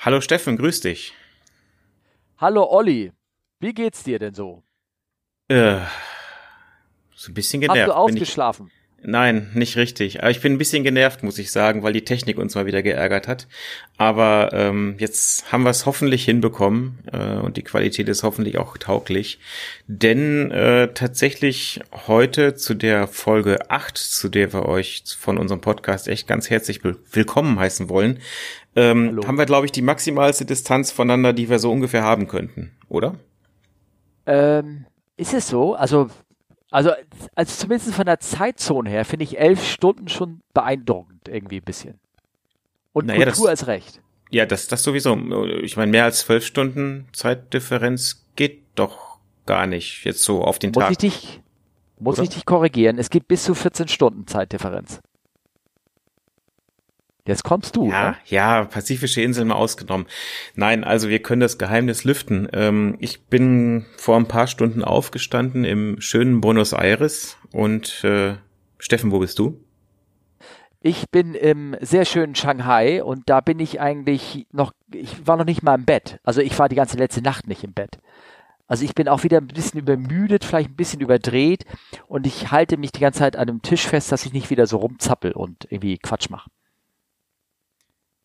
Hallo Steffen, grüß dich. Hallo Olli, wie geht's dir denn so? Äh, so ein bisschen genervt. Hast du ausgeschlafen? Nein, nicht richtig. Aber ich bin ein bisschen genervt, muss ich sagen, weil die Technik uns mal wieder geärgert hat. Aber ähm, jetzt haben wir es hoffentlich hinbekommen äh, und die Qualität ist hoffentlich auch tauglich. Denn äh, tatsächlich heute zu der Folge 8, zu der wir euch von unserem Podcast echt ganz herzlich willkommen heißen wollen, ähm, haben wir, glaube ich, die maximalste Distanz voneinander, die wir so ungefähr haben könnten, oder? Ähm, ist es so? Also also, also zumindest von der Zeitzone her finde ich elf Stunden schon beeindruckend irgendwie ein bisschen. Und naja, Kultur das, ist recht. Ja, das, das sowieso. Ich meine, mehr als zwölf Stunden Zeitdifferenz geht doch gar nicht jetzt so auf den muss Tag. Ich dich, muss Oder? ich dich korrigieren? Es gibt bis zu 14 Stunden Zeitdifferenz. Jetzt kommst du. Ja, ne? ja, Pazifische Inseln mal ausgenommen. Nein, also wir können das Geheimnis lüften. Ähm, ich bin vor ein paar Stunden aufgestanden im schönen Buenos Aires und äh, Steffen, wo bist du? Ich bin im sehr schönen Shanghai und da bin ich eigentlich noch, ich war noch nicht mal im Bett. Also ich war die ganze letzte Nacht nicht im Bett. Also ich bin auch wieder ein bisschen übermüdet, vielleicht ein bisschen überdreht und ich halte mich die ganze Zeit an dem Tisch fest, dass ich nicht wieder so rumzappel und irgendwie Quatsch mache.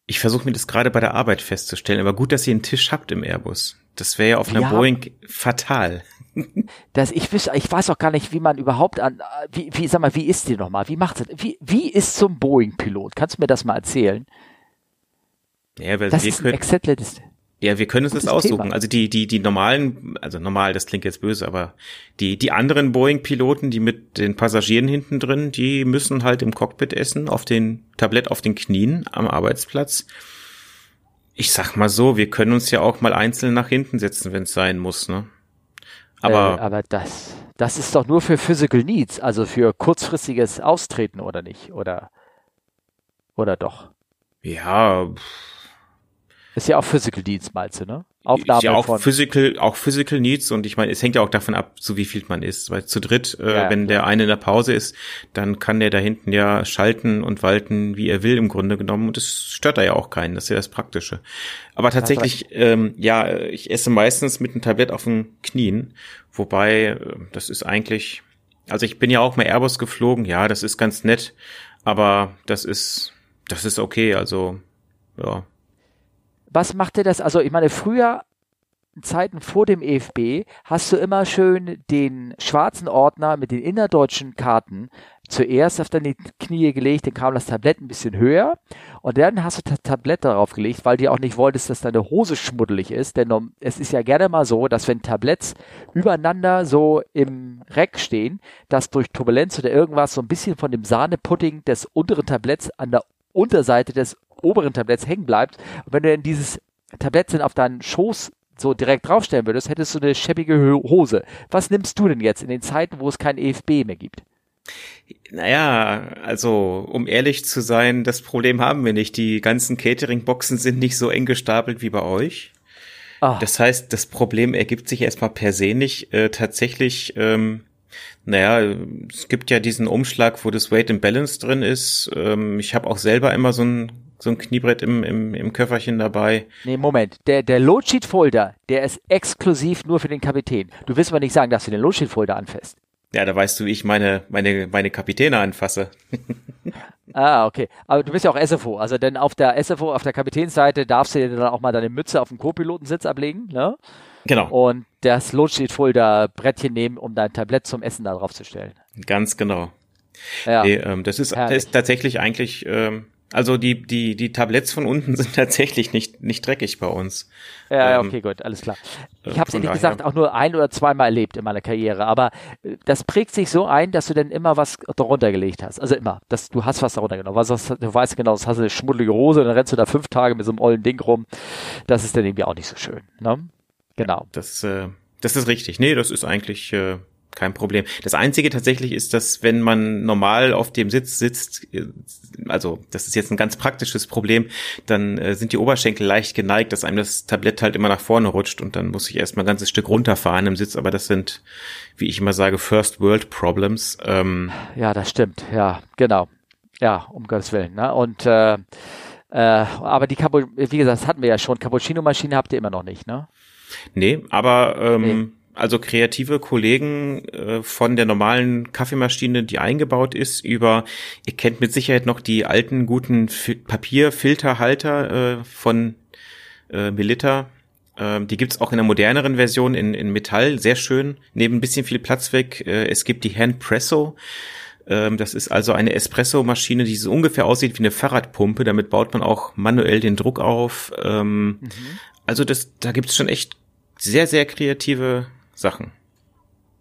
Ich versuche mir das gerade bei der Arbeit festzustellen, aber gut, dass ihr einen Tisch habt im Airbus. Das wäre ja auf einer ja, Boeing fatal. Das, ich, weiß, ich weiß auch gar nicht, wie man überhaupt an, wie, wie sag mal, wie ist die nochmal? Wie macht es? Wie, wie ist zum Boeing-Pilot? Kannst du mir das mal erzählen? Ja, weil das wir ist können, ja, wir können uns das, aussuchen. Thema. Also die, die, die normalen, also normal, das klingt jetzt böse, aber die, die anderen Boeing-Piloten, die mit den Passagieren hinten drin, die müssen halt im Cockpit essen, auf den Tablett auf den Knien am Arbeitsplatz. Ich sag mal so, wir können uns ja auch mal einzeln nach hinten setzen, wenn es sein muss, ne? Aber, äh, aber das, das ist doch nur für Physical Needs, also für kurzfristiges Austreten oder nicht? Oder, oder doch? Ja, pff ist ja auch Physical Needs, meinst du, ne? Aufnahme ist ja auch von Physical, auch Physical Needs und ich meine, es hängt ja auch davon ab, so wie viel man ist. Weil zu dritt, äh, ja, wenn der eine in der Pause ist, dann kann der da hinten ja schalten und walten, wie er will im Grunde genommen und das stört da ja auch keinen. Das ist ja das Praktische. Aber tatsächlich, ähm, ja, ich esse meistens mit einem Tablett auf den Knien, wobei äh, das ist eigentlich, also ich bin ja auch mal Airbus geflogen, ja, das ist ganz nett, aber das ist, das ist okay, also ja was macht dir das? Also ich meine, früher Zeiten vor dem EFB hast du immer schön den schwarzen Ordner mit den innerdeutschen Karten zuerst auf deine Knie gelegt, dann kam das Tablett ein bisschen höher und dann hast du das Tablett darauf gelegt, weil du auch nicht wolltest, dass deine Hose schmuddelig ist, denn es ist ja gerne mal so, dass wenn Tabletts übereinander so im Reck stehen, dass durch Turbulenz oder irgendwas so ein bisschen von dem Sahnepudding des unteren Tabletts an der Unterseite des oberen Tabletts hängen bleibt. Und wenn du dann dieses Tablett auf deinen Schoß so direkt draufstellen würdest, hättest du eine scheppige Hose. Was nimmst du denn jetzt in den Zeiten, wo es kein EFB mehr gibt? Naja, also um ehrlich zu sein, das Problem haben wir nicht. Die ganzen Catering-Boxen sind nicht so eng gestapelt wie bei euch. Ach. Das heißt, das Problem ergibt sich erstmal per se nicht. Äh, tatsächlich, ähm, naja, es gibt ja diesen Umschlag, wo das Weight and Balance drin ist. Ähm, ich habe auch selber immer so ein so ein Kniebrett im, im, im Köfferchen dabei. Nee, Moment. Der, der Loadsheet-Folder, der ist exklusiv nur für den Kapitän. Du willst aber nicht sagen, dass du den Loadsheet-Folder anfasst. Ja, da weißt du, wie ich meine, meine, meine Kapitäne anfasse. ah, okay. Aber du bist ja auch SFO. Also denn auf der SFO, auf der Kapitänsseite darfst du dir dann auch mal deine Mütze auf den Co-Pilotensitz ablegen, ne? Genau. Und das Loadsheet-Folder-Brettchen nehmen, um dein Tablett zum Essen da drauf zu stellen. Ganz genau. Ja. Nee, ähm, das, ist, das ist tatsächlich eigentlich ähm, also die, die, die Tabletts von unten sind tatsächlich nicht, nicht dreckig bei uns. Ja, ähm, okay, gut, alles klar. Ich habe es ehrlich gesagt auch nur ein oder zweimal erlebt in meiner Karriere, aber äh, das prägt sich so ein, dass du dann immer was darunter gelegt hast. Also immer, dass du hast was darunter genommen. Was, du weißt genau, das hast du eine schmuddelige Hose, dann rennst du da fünf Tage mit so einem ollen Ding rum. Das ist dann irgendwie auch nicht so schön. Ne? Genau. Das, äh, das ist richtig. Nee, das ist eigentlich äh, kein Problem. Das Einzige tatsächlich ist, dass wenn man normal auf dem Sitz sitzt, also das ist jetzt ein ganz praktisches Problem, dann äh, sind die Oberschenkel leicht geneigt, dass einem das Tablett halt immer nach vorne rutscht und dann muss ich erstmal ein ganzes Stück runterfahren im Sitz, aber das sind, wie ich immer sage, First World Problems. Ähm, ja, das stimmt, ja, genau. Ja, um Gottes Willen. Ne? Und äh, Äh, aber die Capo wie gesagt, das hatten wir ja schon. Cappuccino-Maschine habt ihr immer noch nicht, ne? Nee, aber ähm, nee. Also kreative Kollegen äh, von der normalen Kaffeemaschine, die eingebaut ist, über, ihr kennt mit Sicherheit noch die alten guten Papierfilterhalter äh, von äh, Melita. Ähm, die gibt's auch in einer moderneren Version in, in Metall, sehr schön, neben ein bisschen viel Platz weg. Äh, es gibt die Handpresso. Ähm, das ist also eine Espresso-Maschine, die so ungefähr aussieht wie eine Fahrradpumpe. Damit baut man auch manuell den Druck auf. Ähm, mhm. Also das, da gibt's schon echt sehr, sehr kreative Sachen.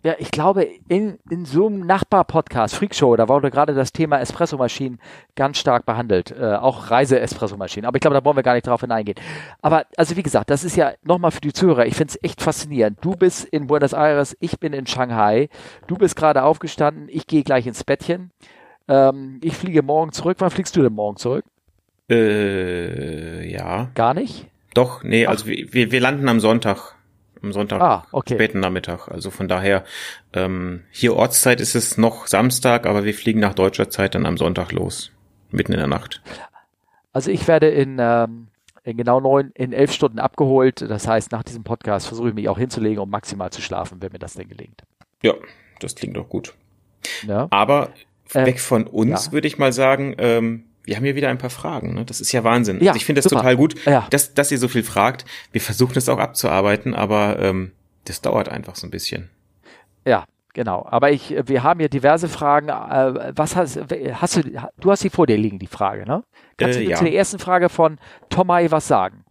Ja, ich glaube, in, in so einem Nachbar-Podcast, Freakshow, da wurde gerade das Thema Espressomaschinen ganz stark behandelt. Äh, auch Reise-Espressomaschinen. Aber ich glaube, da wollen wir gar nicht drauf hineingehen. Aber, also wie gesagt, das ist ja nochmal für die Zuhörer, ich finde es echt faszinierend. Du bist in Buenos Aires, ich bin in Shanghai. Du bist gerade aufgestanden, ich gehe gleich ins Bettchen. Ähm, ich fliege morgen zurück. Wann fliegst du denn morgen zurück? Äh, ja. Gar nicht? Doch, nee, Ach. also wir, wir landen am Sonntag am Sonntag ah, okay. späten Nachmittag. Also von daher, ähm, hier Ortszeit ist es noch Samstag, aber wir fliegen nach deutscher Zeit dann am Sonntag los, mitten in der Nacht. Also ich werde in, ähm, in genau neun, in elf Stunden abgeholt. Das heißt, nach diesem Podcast versuche ich mich auch hinzulegen, um maximal zu schlafen, wenn mir das denn gelingt. Ja, das klingt doch gut. Ja. Aber äh, weg von uns ja. würde ich mal sagen, ähm, wir haben hier wieder ein paar Fragen. Ne? Das ist ja Wahnsinn. Ja, also ich finde das super. total gut, ja. dass, dass ihr so viel fragt. Wir versuchen es auch abzuarbeiten, aber ähm, das dauert einfach so ein bisschen. Ja, genau. Aber ich, wir haben hier diverse Fragen. Äh, was hast, hast du? Du hast sie vor dir liegen, die Frage, ne? Kannst äh, du ja. zu der ersten Frage von Tomai was sagen?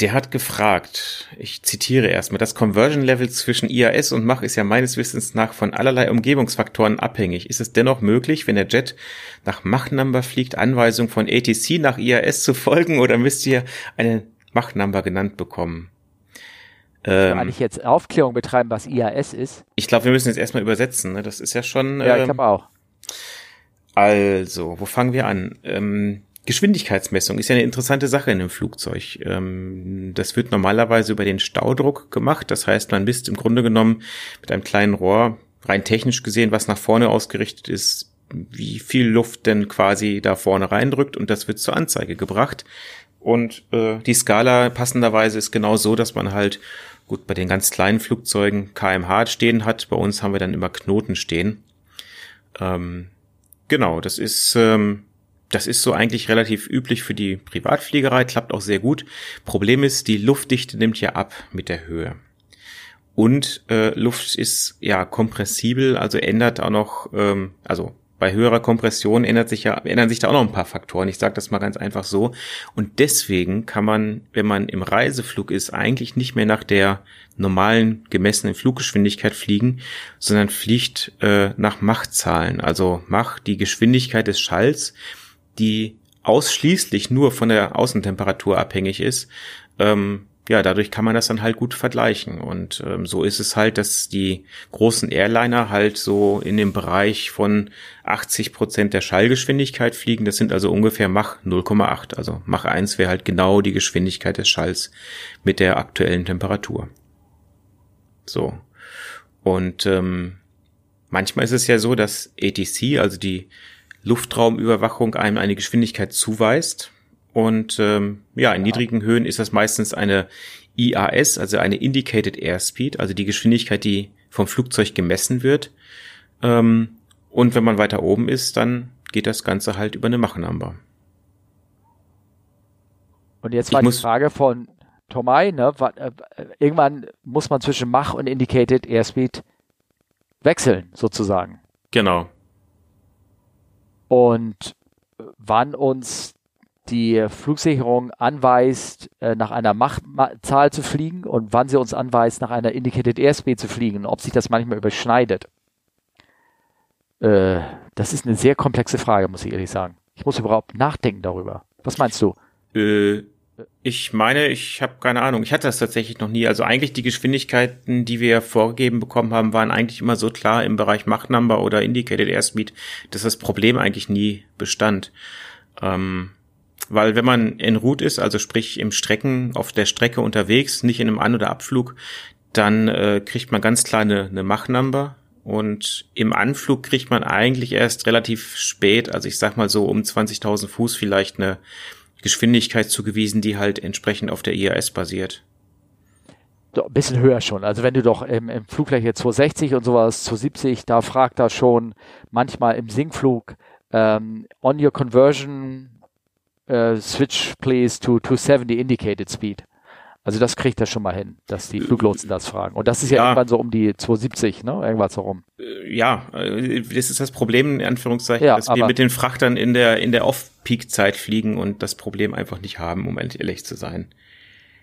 Der hat gefragt, ich zitiere erstmal, das Conversion Level zwischen IAS und Mach ist ja meines Wissens nach von allerlei Umgebungsfaktoren abhängig. Ist es dennoch möglich, wenn der Jet nach Mach Number fliegt, Anweisung von ATC nach IAS zu folgen oder müsst ihr eine Mach Number genannt bekommen? Ähm, eigentlich jetzt Aufklärung betreiben, was IAS ist? Ich glaube, wir müssen jetzt erstmal übersetzen. Ne? Das ist ja schon. Ja, ich glaube ähm, auch. Also, wo fangen wir an? Ähm, Geschwindigkeitsmessung ist ja eine interessante Sache in einem Flugzeug. Ähm, das wird normalerweise über den Staudruck gemacht. Das heißt, man misst im Grunde genommen mit einem kleinen Rohr, rein technisch gesehen, was nach vorne ausgerichtet ist, wie viel Luft denn quasi da vorne reindrückt und das wird zur Anzeige gebracht. Und äh, die Skala passenderweise ist genau so, dass man halt gut bei den ganz kleinen Flugzeugen kmh stehen hat. Bei uns haben wir dann immer Knoten stehen. Ähm, genau, das ist ähm, das ist so eigentlich relativ üblich für die Privatfliegerei, klappt auch sehr gut. Problem ist, die Luftdichte nimmt ja ab mit der Höhe. Und äh, Luft ist ja kompressibel, also ändert auch noch, ähm, also bei höherer Kompression ändert sich ja, ändern sich da auch noch ein paar Faktoren. Ich sage das mal ganz einfach so. Und deswegen kann man, wenn man im Reiseflug ist, eigentlich nicht mehr nach der normalen gemessenen Fluggeschwindigkeit fliegen, sondern fliegt äh, nach Machzahlen. Also Mach die Geschwindigkeit des Schalls die ausschließlich nur von der Außentemperatur abhängig ist, ähm, ja, dadurch kann man das dann halt gut vergleichen. Und ähm, so ist es halt, dass die großen Airliner halt so in dem Bereich von 80 Prozent der Schallgeschwindigkeit fliegen. Das sind also ungefähr Mach 0,8. Also Mach 1 wäre halt genau die Geschwindigkeit des Schalls mit der aktuellen Temperatur. So. Und ähm, manchmal ist es ja so, dass ATC, also die Luftraumüberwachung einem eine Geschwindigkeit zuweist. Und ähm, ja, in niedrigen Höhen ist das meistens eine IAS, also eine Indicated Airspeed, also die Geschwindigkeit, die vom Flugzeug gemessen wird. Ähm, und wenn man weiter oben ist, dann geht das Ganze halt über eine Mach-Number. Und jetzt war die Frage von Tomai, ne? Äh, irgendwann muss man zwischen Mach und Indicated Airspeed wechseln, sozusagen. Genau und wann uns die Flugsicherung anweist, äh, nach einer Machtzahl zu fliegen und wann sie uns anweist, nach einer Indicated Airspeed zu fliegen, ob sich das manchmal überschneidet. Äh, das ist eine sehr komplexe Frage, muss ich ehrlich sagen. Ich muss überhaupt nachdenken darüber. Was meinst du? Äh, ich meine, ich habe keine Ahnung. Ich hatte das tatsächlich noch nie. Also eigentlich die Geschwindigkeiten, die wir vorgegeben bekommen haben, waren eigentlich immer so klar im Bereich Mach Number oder Indicated Airspeed, dass das Problem eigentlich nie bestand. Ähm, weil wenn man en route ist, also sprich im Strecken, auf der Strecke unterwegs, nicht in einem An- oder Abflug, dann äh, kriegt man ganz klar eine, eine Mach Number und im Anflug kriegt man eigentlich erst relativ spät, also ich sag mal so um 20.000 Fuß vielleicht eine Geschwindigkeit zugewiesen, die halt entsprechend auf der IAS basiert. Ein bisschen höher schon. Also wenn du doch im, im Flugfläche 260 und sowas 270, da fragt er schon manchmal im Sinkflug ähm, on your conversion uh, switch please to 270 indicated speed. Also das kriegt er schon mal hin, dass die Fluglotsen das fragen. Und das ist ja, ja. irgendwann so um die 270, ne? Irgendwas herum. Äh, ja, äh, das ist das Problem, in Anführungszeichen, ja, dass wir mit den Frachtern in der, in der Off-Peak-Zeit fliegen und das Problem einfach nicht haben, um ehrlich zu sein.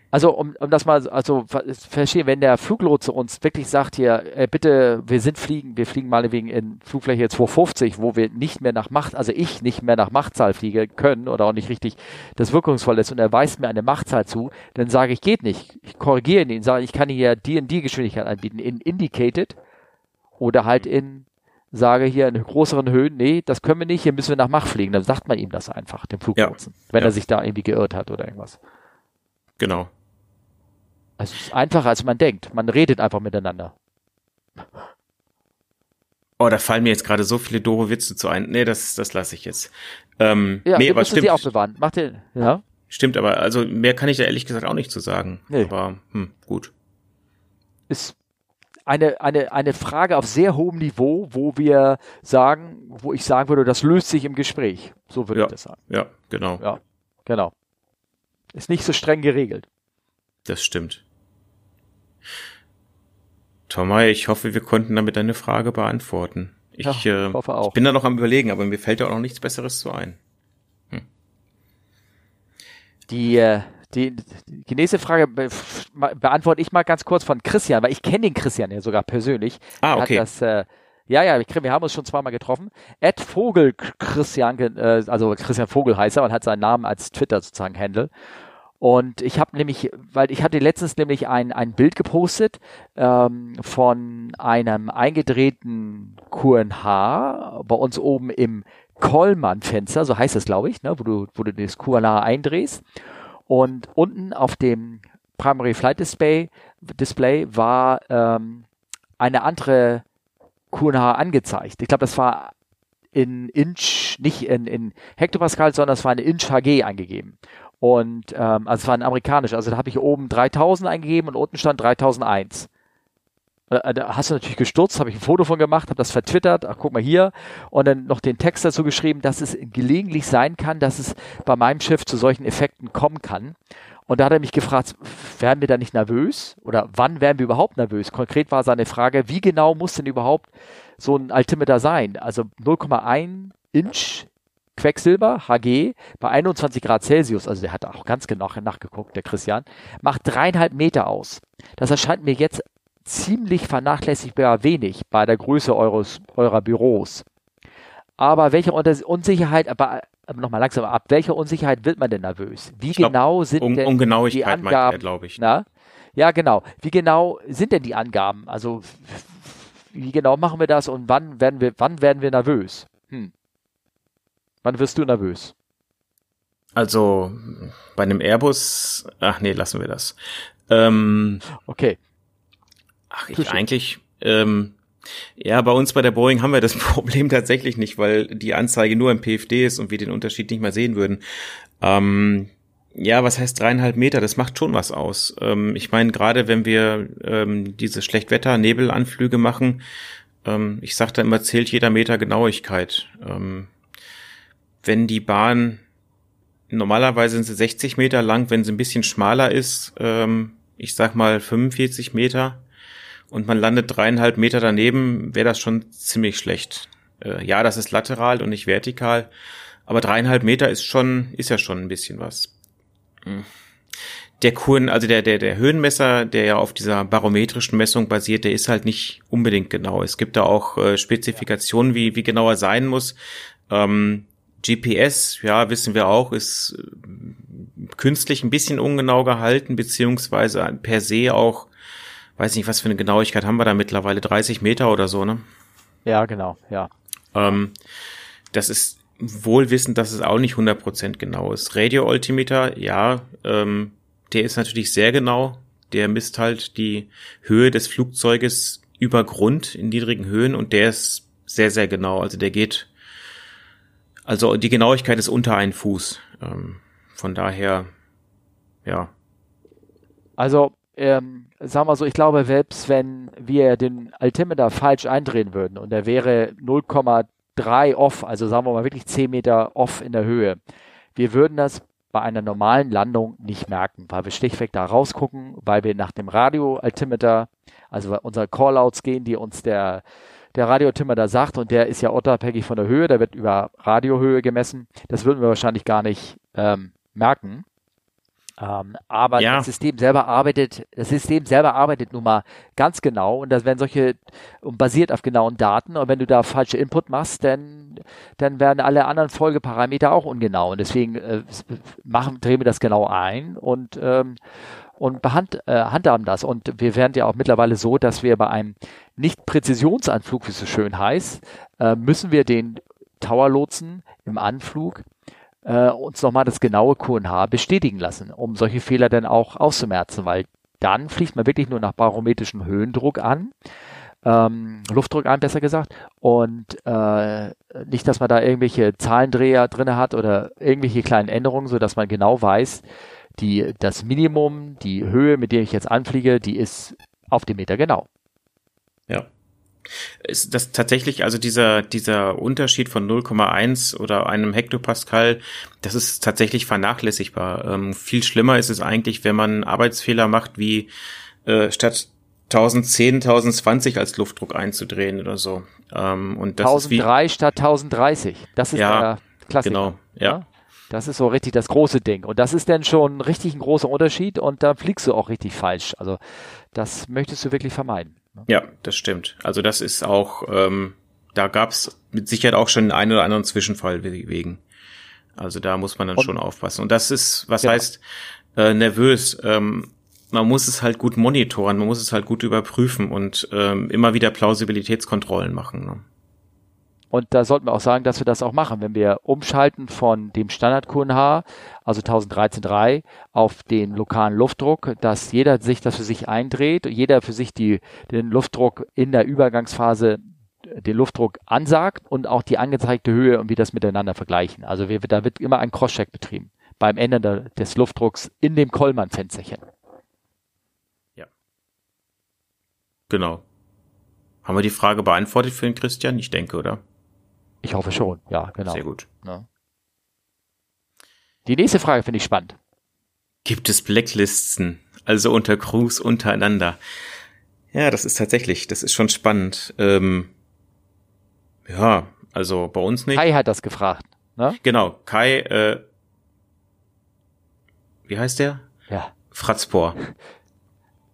Also um, um das mal also verstehen, wenn der Fluglotse uns wirklich sagt hier, äh, bitte, wir sind fliegen, wir fliegen mal wegen in Flugfläche 250, wo wir nicht mehr nach Macht, also ich nicht mehr nach Machtzahl fliege können oder auch nicht richtig das wirkungsvoll ist und er weist mir eine Machtzahl zu, dann sage ich, geht nicht. Ich korrigiere ihn, sage, ich kann hier die und die Geschwindigkeit anbieten, in indicated oder halt in sage hier in größeren Höhen, nee, das können wir nicht, hier müssen wir nach Mach fliegen. Dann sagt man ihm das einfach, dem Fluglotsen, ja. wenn ja. er sich da irgendwie geirrt hat oder irgendwas. Genau. Es ist einfacher, als man denkt. Man redet einfach miteinander. Oh, da fallen mir jetzt gerade so viele doofe Witze zu ein. Nee, das, das lasse ich jetzt. Ähm, ja, nee, aber stimmt. Sie aufbewahren. Macht den, ja? Stimmt, aber also mehr kann ich da ehrlich gesagt auch nicht zu sagen. Nee. Aber hm, gut. Ist eine, eine, eine Frage auf sehr hohem Niveau, wo wir sagen, wo ich sagen würde, das löst sich im Gespräch. So würde ja, ich das sagen. Ja, genau. Ja, genau. Ist nicht so streng geregelt. Das stimmt. Tomai, ich hoffe, wir konnten damit deine Frage beantworten. Ich, ja, äh, hoffe auch. ich bin da noch am überlegen, aber mir fällt da auch noch nichts Besseres zu ein. Hm. Die, äh, die, die nächste Frage be beantworte ich mal ganz kurz von Christian, weil ich kenne den Christian ja sogar persönlich. Ah, okay. Das, äh, ja, ja, wir haben uns schon zweimal getroffen. Ed Vogel Christian, äh, also Christian Vogel heißt er und hat seinen Namen als Twitter sozusagen Handle. Und ich habe nämlich, weil ich hatte letztens nämlich ein, ein Bild gepostet ähm, von einem eingedrehten QNH bei uns oben im Kollmann-Fenster, so heißt es, glaube ich, ne, wo du, wo du das QNH eindrehst. Und unten auf dem Primary Flight Display, Display war ähm, eine andere QNH angezeigt. Ich glaube, das war in Inch, nicht in, in Hektopascal, sondern es war eine Inch HG eingegeben. Und ähm, also es war ein amerikanisch, also da habe ich oben 3000 eingegeben und unten stand 3001. Äh, da hast du natürlich gestürzt, habe ich ein Foto von gemacht, habe das vertwittert, ach guck mal hier und dann noch den Text dazu geschrieben, dass es gelegentlich sein kann, dass es bei meinem Schiff zu solchen Effekten kommen kann. Und da hat er mich gefragt, wären wir da nicht nervös? Oder wann wären wir überhaupt nervös? Konkret war seine Frage, wie genau muss denn überhaupt so ein Altimeter sein? Also 0,1 Inch Quecksilber, Hg, bei 21 Grad Celsius, also der hat auch ganz genau nachgeguckt, der Christian, macht dreieinhalb Meter aus. Das erscheint mir jetzt ziemlich vernachlässigbar wenig bei der Größe eures, eurer Büros. Aber welche Unsicherheit, aber, nochmal langsam, ab welcher Unsicherheit wird man denn nervös? Wie glaub, genau sind um, denn die Angaben, glaube ich. Na? Ja, genau. Wie genau sind denn die Angaben? Also, wie genau machen wir das und wann werden wir, wann werden wir nervös? Hm. Wann wirst du nervös? Also bei einem Airbus, ach nee, lassen wir das. Ähm, okay. Ach, ich eigentlich, ähm, ja, bei uns bei der Boeing haben wir das Problem tatsächlich nicht, weil die Anzeige nur im PFD ist und wir den Unterschied nicht mal sehen würden. Ähm, ja, was heißt dreieinhalb Meter? Das macht schon was aus. Ähm, ich meine, gerade wenn wir ähm, diese Schlechtwetter-Nebelanflüge machen, ähm, ich sage da immer, zählt jeder Meter Genauigkeit. Ähm, wenn die Bahn normalerweise sind sie 60 Meter lang, wenn sie ein bisschen schmaler ist, ähm, ich sag mal 45 Meter und man landet dreieinhalb Meter daneben, wäre das schon ziemlich schlecht. Äh, ja, das ist lateral und nicht vertikal, aber dreieinhalb Meter ist schon, ist ja schon ein bisschen was. Hm. Der Kuren, also der, der, der Höhenmesser, der ja auf dieser barometrischen Messung basiert, der ist halt nicht unbedingt genau. Es gibt da auch äh, Spezifikationen, wie, wie genau er sein muss. Ähm, GPS, ja, wissen wir auch, ist äh, künstlich ein bisschen ungenau gehalten, beziehungsweise per se auch, weiß nicht, was für eine Genauigkeit haben wir da mittlerweile, 30 Meter oder so, ne? Ja, genau, ja. Ähm, das ist wohl wissend, dass es auch nicht 100% genau ist. Radio-Altimeter, ja, ähm, der ist natürlich sehr genau. Der misst halt die Höhe des Flugzeuges über Grund in niedrigen Höhen und der ist sehr, sehr genau. Also der geht, also die Genauigkeit ist unter einen Fuß. Ähm, von daher, ja. Also, ähm, sagen wir so, ich glaube, selbst wenn wir den Altimeter falsch eindrehen würden und er wäre 0,3 off, also sagen wir mal wirklich 10 Meter off in der Höhe, wir würden das bei einer normalen Landung nicht merken, weil wir schlichtweg da rausgucken, weil wir nach dem Radio-Altimeter, also unsere Callouts gehen, die uns der, der Radioaltimeter sagt und der ist ja unabhängig von der Höhe, der wird über Radiohöhe gemessen. Das würden wir wahrscheinlich gar nicht ähm, merken. Ähm, aber ja. das System selber arbeitet, das System selber arbeitet nun mal ganz genau und das werden solche und basiert auf genauen Daten und wenn du da falsche Input machst, dann, dann werden alle anderen Folgeparameter auch ungenau und deswegen äh, machen, drehen wir das genau ein und ähm, und behand, äh, handhaben das. Und wir werden ja auch mittlerweile so, dass wir bei einem Nicht-Präzisionsanflug, wie es so schön heißt, äh, müssen wir den Tower-Lotsen im Anflug äh, uns nochmal das genaue QNH bestätigen lassen, um solche Fehler dann auch auszumerzen, weil dann fliegt man wirklich nur nach barometrischem Höhendruck an, ähm, Luftdruck an, besser gesagt, und äh, nicht, dass man da irgendwelche Zahlendreher drinne hat oder irgendwelche kleinen Änderungen, so dass man genau weiß, die, das Minimum, die Höhe, mit der ich jetzt anfliege, die ist auf dem Meter genau. Ja ist das tatsächlich, also dieser, dieser Unterschied von 0,1 oder einem Hektopascal, das ist tatsächlich vernachlässigbar. Ähm, viel schlimmer ist es eigentlich, wenn man Arbeitsfehler macht, wie äh, statt 1010, 1020 als Luftdruck einzudrehen oder so. Ähm, und das 1003 ist wie, statt 1030. Das ist ja, der Klassiker. Genau, ja. ja. Das ist so richtig das große Ding. Und das ist dann schon richtig ein großer Unterschied und da fliegst du auch richtig falsch. Also das möchtest du wirklich vermeiden. Ne? Ja, das stimmt. Also das ist auch, ähm, da gab's mit Sicherheit auch schon einen oder anderen Zwischenfall wegen. Also da muss man dann Und, schon aufpassen. Und das ist, was ja. heißt äh, nervös? Ähm, man muss es halt gut monitoren, man muss es halt gut überprüfen und ähm, immer wieder Plausibilitätskontrollen machen. Ne? Und da sollten wir auch sagen, dass wir das auch machen, wenn wir umschalten von dem Standard QNH, also 1013.3, auf den lokalen Luftdruck, dass jeder sich das für sich eindreht, jeder für sich die, den Luftdruck in der Übergangsphase den Luftdruck ansagt und auch die angezeigte Höhe und wie das miteinander vergleichen. Also wir, da wird immer ein Crosscheck betrieben beim Ende der, des Luftdrucks in dem Kollmann-Fensterchen. Ja. Genau. Haben wir die Frage beantwortet für den Christian? Ich denke, oder? Ich hoffe schon, ja, genau. Sehr gut. Ja. Die nächste Frage finde ich spannend. Gibt es Blacklisten, also unter Crews untereinander? Ja, das ist tatsächlich, das ist schon spannend. Ähm, ja, also bei uns nicht. Kai hat das gefragt, ne? Genau, Kai, äh, wie heißt der? Ja. Fratzpor.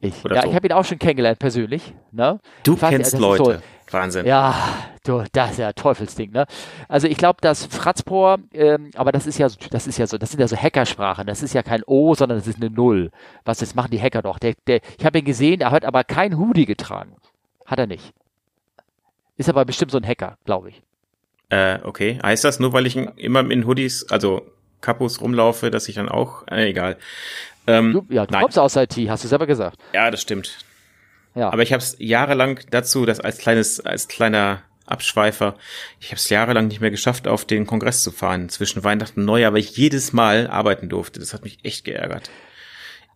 Ich, ja, so. ich habe ihn auch schon kennengelernt persönlich. Ne? Du kennst Leute. So, Wahnsinn. Ja, du, das ist ja Teufelsding, ne? Also ich glaube, dass Fratzpor, ähm, aber das ist ja, das ist ja so, das sind ja so Hackersprachen. Das ist ja kein O, sondern das ist eine Null. Was das machen die Hacker doch? Der, der, ich habe ihn gesehen, er hat aber kein Hoodie getragen. Hat er nicht. Ist aber bestimmt so ein Hacker, glaube ich. Äh, okay. Heißt das nur, weil ich immer in Hoodies, also Kapus rumlaufe, dass ich dann auch, äh, egal. Ähm, du, ja, du nein. kommst aus IT, hast du selber gesagt. Ja, das stimmt. Ja. Aber ich habe es jahrelang dazu, das als kleines, als kleiner Abschweifer, ich habe es jahrelang nicht mehr geschafft, auf den Kongress zu fahren zwischen Weihnachten und Neujahr, weil ich jedes Mal arbeiten durfte. Das hat mich echt geärgert.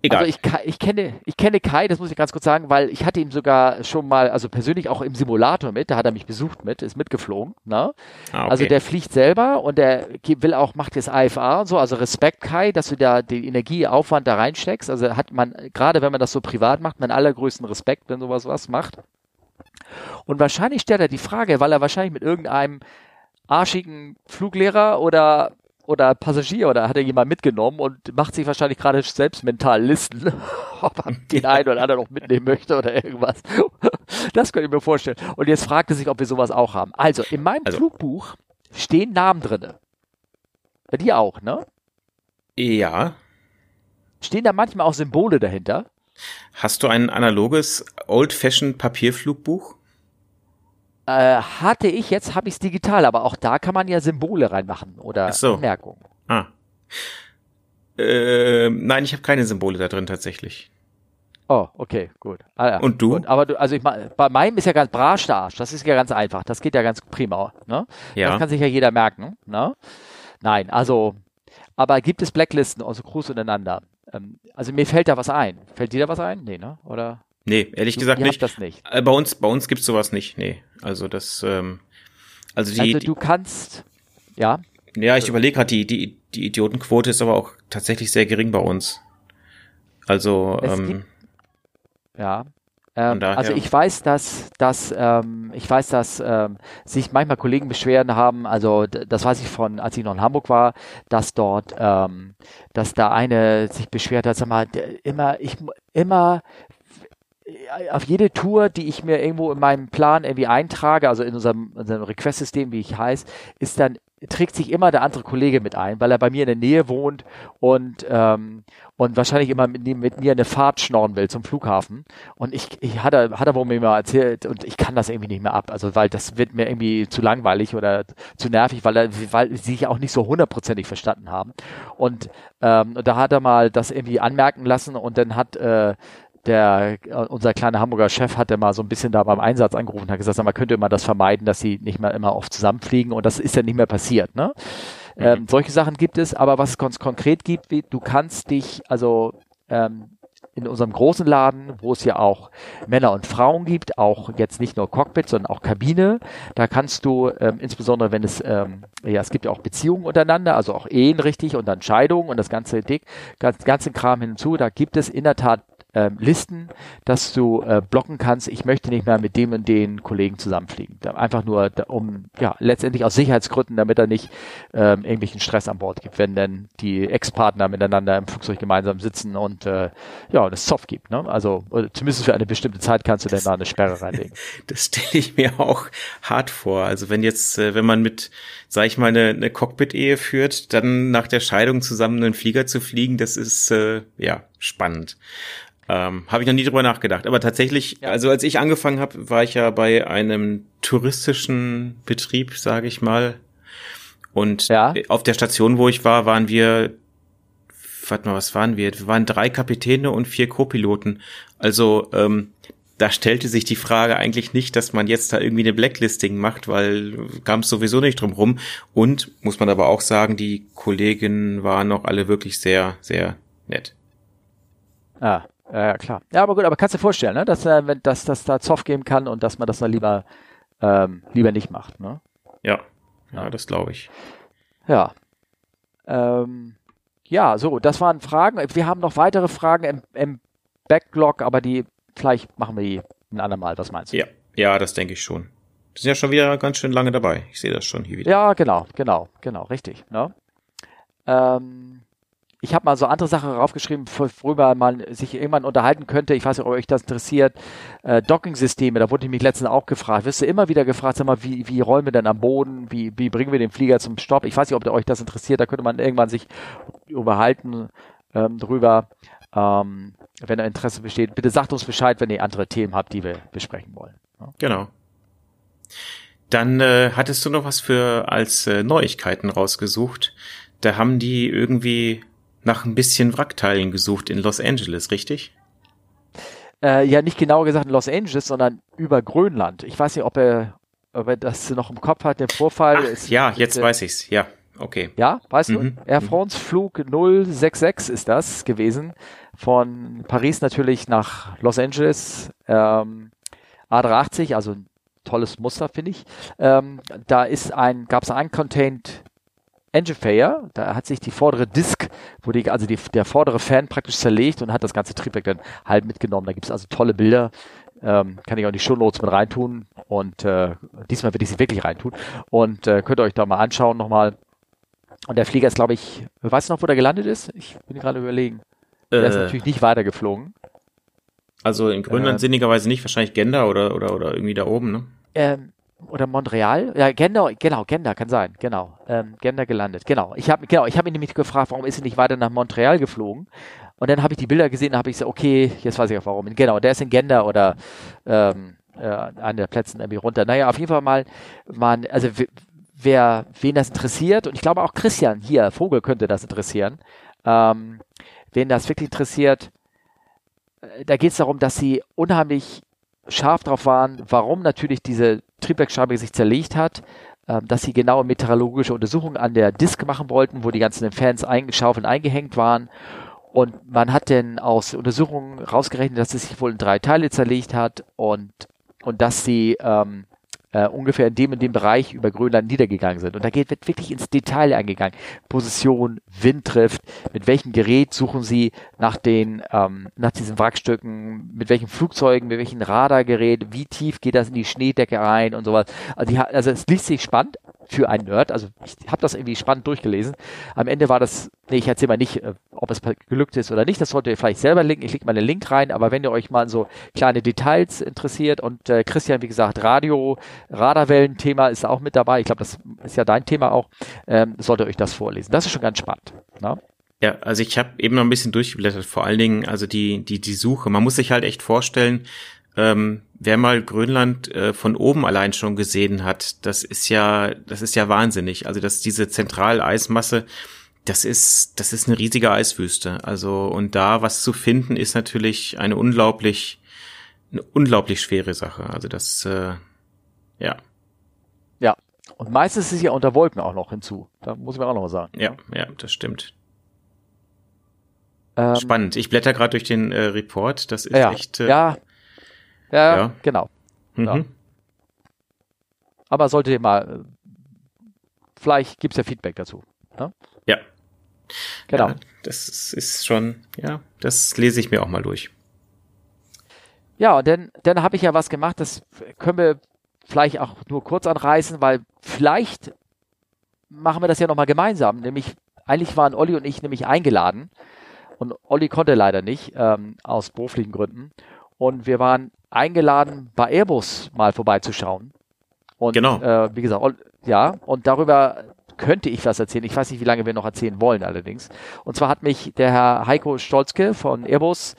Egal. Also ich, ich, kenne, ich kenne Kai, das muss ich ganz kurz sagen, weil ich hatte ihn sogar schon mal, also persönlich auch im Simulator mit, da hat er mich besucht mit, ist mitgeflogen. Ne? Ah, okay. Also der fliegt selber und der will auch, macht jetzt AFA und so, also Respekt Kai, dass du da den Energieaufwand da reinsteckst. Also hat man, gerade wenn man das so privat macht, man allergrößten Respekt, wenn sowas was macht. Und wahrscheinlich stellt er die Frage, weil er wahrscheinlich mit irgendeinem arschigen Fluglehrer oder oder Passagier oder hat er jemand mitgenommen und macht sich wahrscheinlich gerade selbst mental Listen, ob er den einen oder anderen noch mitnehmen möchte oder irgendwas. Das könnte ich mir vorstellen. Und jetzt fragt er sich, ob wir sowas auch haben. Also, in meinem also, Flugbuch stehen Namen drinne. Bei dir auch, ne? Ja. Stehen da manchmal auch Symbole dahinter? Hast du ein analoges Old-Fashioned Papierflugbuch? Äh, hatte ich, jetzt habe ich es digital, aber auch da kann man ja Symbole reinmachen oder so. Anmerkungen. Ah. Äh, nein, ich habe keine Symbole da drin tatsächlich. Oh, okay, gut. Ah, ja, und du? Gut. Aber du, also ich meine, bei meinem ist ja ganz brasch der Arsch. Das ist ja ganz einfach. Das geht ja ganz prima. Ne? Ja. Das kann sich ja jeder merken. Ne? Nein, also, aber gibt es Blacklisten, also Crews untereinander? Ähm, also mir fällt da was ein. Fällt dir da was ein? Nee, ne? Oder? Nee, ehrlich du, gesagt nicht. das nicht. Äh, bei uns, bei uns gibt's sowas nicht. Nee. Also das, ähm, also die. Also du kannst, ja. Ja, ich überlege gerade, die, die, die Idiotenquote ist aber auch tatsächlich sehr gering bei uns. Also, es ähm, gibt, ja. Ähm, also ich weiß, dass, dass ähm, ich weiß, dass ähm, sich manchmal Kollegen beschweren haben. Also das weiß ich von, als ich noch in Hamburg war, dass dort, ähm, dass da eine sich beschwert hat, sag mal, immer ich immer auf jede Tour, die ich mir irgendwo in meinem Plan irgendwie eintrage, also in unserem, unserem Request-System, wie ich heiße, ist dann trägt sich immer der andere Kollege mit ein, weil er bei mir in der Nähe wohnt und ähm, und wahrscheinlich immer mit, mit, mir eine Fahrt schnorren will zum Flughafen. Und ich, ich hat er wohl mir mal erzählt und ich kann das irgendwie nicht mehr ab. Also weil das wird mir irgendwie zu langweilig oder zu nervig, weil er, weil sie sich auch nicht so hundertprozentig verstanden haben. Und ähm, da hat er mal das irgendwie anmerken lassen und dann hat äh, der, äh, unser kleiner Hamburger Chef hatte mal so ein bisschen da beim Einsatz angerufen und hat gesagt, man könnte immer das vermeiden, dass sie nicht mehr immer oft zusammenfliegen und das ist ja nicht mehr passiert, ne? Mhm. Ähm, solche Sachen gibt es, aber was es ganz konkret gibt, wie, du kannst dich, also ähm, in unserem großen Laden, wo es ja auch Männer und Frauen gibt, auch jetzt nicht nur Cockpit, sondern auch Kabine. Da kannst du, ähm, insbesondere wenn es, ähm, ja, es gibt ja auch Beziehungen untereinander, also auch Ehen richtig und dann Scheidungen und das ganze Dick, ganz, ganzen Kram hinzu. Da gibt es in der Tat ähm, Listen, dass du äh, blocken kannst, ich möchte nicht mehr mit dem und den Kollegen zusammenfliegen. Einfach nur, um, ja, letztendlich aus Sicherheitsgründen, damit er nicht ähm, irgendwelchen Stress an Bord gibt, wenn dann die Ex-Partner miteinander im Flugzeug gemeinsam sitzen und äh, ja, das Soft gibt. Ne? Also zumindest für eine bestimmte Zeit kannst du dann da eine Sperre reinlegen. Das stelle ich mir auch hart vor. Also wenn jetzt, äh, wenn man mit, sag ich mal, eine, eine Cockpit-Ehe führt, dann nach der Scheidung zusammen einen Flieger zu fliegen, das ist äh, ja spannend. Ähm, habe ich noch nie drüber nachgedacht. Aber tatsächlich, ja. also als ich angefangen habe, war ich ja bei einem touristischen Betrieb, sage ich mal. Und ja. auf der Station, wo ich war, waren wir, warte mal, was waren wir? Wir waren drei Kapitäne und vier Co-Piloten. Also ähm, da stellte sich die Frage eigentlich nicht, dass man jetzt da irgendwie eine Blacklisting macht, weil kam es sowieso nicht drum rum. Und muss man aber auch sagen, die Kollegen waren auch alle wirklich sehr, sehr nett. Ah, ja, klar. Ja, aber gut, aber kannst du dir vorstellen, ne, dass, äh, wenn, dass, dass da Zoff geben kann und dass man das dann lieber, ähm, lieber nicht macht, ne? Ja, ja, ja. das glaube ich. Ja. Ähm, ja, so, das waren Fragen. Wir haben noch weitere Fragen im, im Backlog, aber die, vielleicht machen wir die ein andermal. Was meinst du? Ja, ja, das denke ich schon. Die sind ja schon wieder ganz schön lange dabei. Ich sehe das schon hier wieder. Ja, genau, genau, genau, richtig. Ne? Ähm, ich habe mal so andere Sachen raufgeschrieben, worüber man sich irgendwann unterhalten könnte. Ich weiß nicht, ob euch das interessiert. Äh, Docking-Systeme, da wurde ich mich letztens auch gefragt. Wirst du immer wieder gefragt, sag mal, wie, wie rollen wir denn am Boden? Wie, wie bringen wir den Flieger zum Stopp? Ich weiß nicht, ob euch das interessiert. Da könnte man irgendwann sich überhalten ähm, drüber. Ähm, wenn da Interesse besteht, bitte sagt uns Bescheid, wenn ihr andere Themen habt, die wir besprechen wollen. Ja? Genau. Dann äh, hattest du noch was für als äh, Neuigkeiten rausgesucht. Da haben die irgendwie nach ein bisschen Wrackteilen gesucht in Los Angeles, richtig? Äh, ja, nicht genauer gesagt in Los Angeles, sondern über Grönland. Ich weiß nicht, ob er, ob er das noch im Kopf hat, der Vorfall. Ach, ist, ja, jetzt ist, weiß ich's. Ja, okay. Ja, weißt mhm. du? Air mhm. France Flug 066 ist das gewesen. Von Paris natürlich nach Los Angeles. Ähm, A380, also ein tolles Muster, finde ich. Ähm, da ist ein, gab es ein Contained Engine Failure, da hat sich die vordere Disk, wo die, also die, der vordere Fan praktisch zerlegt und hat das ganze Triebwerk dann halb mitgenommen. Da gibt es also tolle Bilder. Ähm, kann ich auch in die Show Notes mit reintun und äh, diesmal werde ich sie wirklich reintun und äh, könnt ihr euch da mal anschauen nochmal. Und der Flieger ist, glaube ich, weißt du noch, wo der gelandet ist? Ich bin gerade überlegen. Der äh, ist natürlich nicht weitergeflogen. Also in Grönland äh, sinnigerweise nicht, wahrscheinlich Gender oder, oder, oder irgendwie da oben, ne? Ähm, oder Montreal, ja, Gender, genau, Gender kann sein, genau, ähm, Gender gelandet, genau. Ich habe genau, ich ihn nämlich gefragt, warum ist er nicht weiter nach Montreal geflogen? Und dann habe ich die Bilder gesehen, habe ich gesagt, okay, jetzt weiß ich auch warum. Genau, der ist in Gender oder ähm, äh, an der Plätzen irgendwie runter. Naja, auf jeden Fall mal, man, also wer, wen das interessiert, und ich glaube auch Christian hier, Vogel könnte das interessieren, ähm, wen das wirklich interessiert, äh, da geht es darum, dass sie unheimlich scharf drauf waren, warum natürlich diese Triebwerksscheibe sich zerlegt hat, äh, dass sie genaue meteorologische Untersuchungen an der Disk machen wollten, wo die ganzen Fans eingeschaufelt und eingehängt waren. Und man hat dann aus Untersuchungen rausgerechnet, dass es sich wohl in drei Teile zerlegt hat und, und dass sie ähm, äh, ungefähr in dem in dem Bereich über Grönland niedergegangen sind. Und da geht, wird wirklich ins Detail eingegangen. Position, Wind trifft, mit welchem Gerät suchen sie nach den, ähm, nach diesen Wrackstücken, mit welchen Flugzeugen, mit welchem Radargerät, wie tief geht das in die Schneedecke rein und sowas. Also, die, also es liest sich spannend für einen Nerd. Also ich habe das irgendwie spannend durchgelesen. Am Ende war das, nee, ich erzähle mal nicht, äh, ob es gelückt ist oder nicht. Das solltet ihr vielleicht selber linken. Ich leg mal einen Link rein. Aber wenn ihr euch mal so kleine Details interessiert und äh, Christian, wie gesagt, Radio, Radarwellen-Thema ist auch mit dabei. Ich glaube, das ist ja dein Thema auch. Ähm, solltet ihr euch das vorlesen. Das ist schon ganz spannend. Ne? Ja, also ich habe eben noch ein bisschen durchgeblättert, vor allen Dingen also die die die Suche. Man muss sich halt echt vorstellen, ähm, wer mal Grönland äh, von oben allein schon gesehen hat, das ist ja, das ist ja wahnsinnig. Also dass diese Zentraleismasse, das ist, das ist eine riesige Eiswüste. Also und da was zu finden, ist natürlich eine unglaublich, eine unglaublich schwere Sache. Also das, äh, ja. Ja. Und meistens ist es ja unter Wolken auch noch hinzu. Da muss man auch noch mal sagen. Ja, ja, das stimmt. Ähm, Spannend. Ich blätter gerade durch den äh, Report. Das ist ja, echt. Äh, ja, ja, ja. genau. Mhm. Ja. Aber solltet ihr mal, vielleicht gibt's ja Feedback dazu. Ne? Ja. Genau. Ja, das ist schon, ja, das lese ich mir auch mal durch. Ja, und dann, dann habe ich ja was gemacht, das können wir vielleicht auch nur kurz anreißen, weil vielleicht machen wir das ja nochmal gemeinsam. Nämlich, eigentlich waren Olli und ich nämlich eingeladen und Olli konnte leider nicht, ähm, aus beruflichen Gründen. Und wir waren eingeladen, bei Airbus mal vorbeizuschauen. Und genau. Äh, wie gesagt, ja, und darüber könnte ich was erzählen. Ich weiß nicht, wie lange wir noch erzählen wollen allerdings. Und zwar hat mich der Herr Heiko Stolzke von Airbus,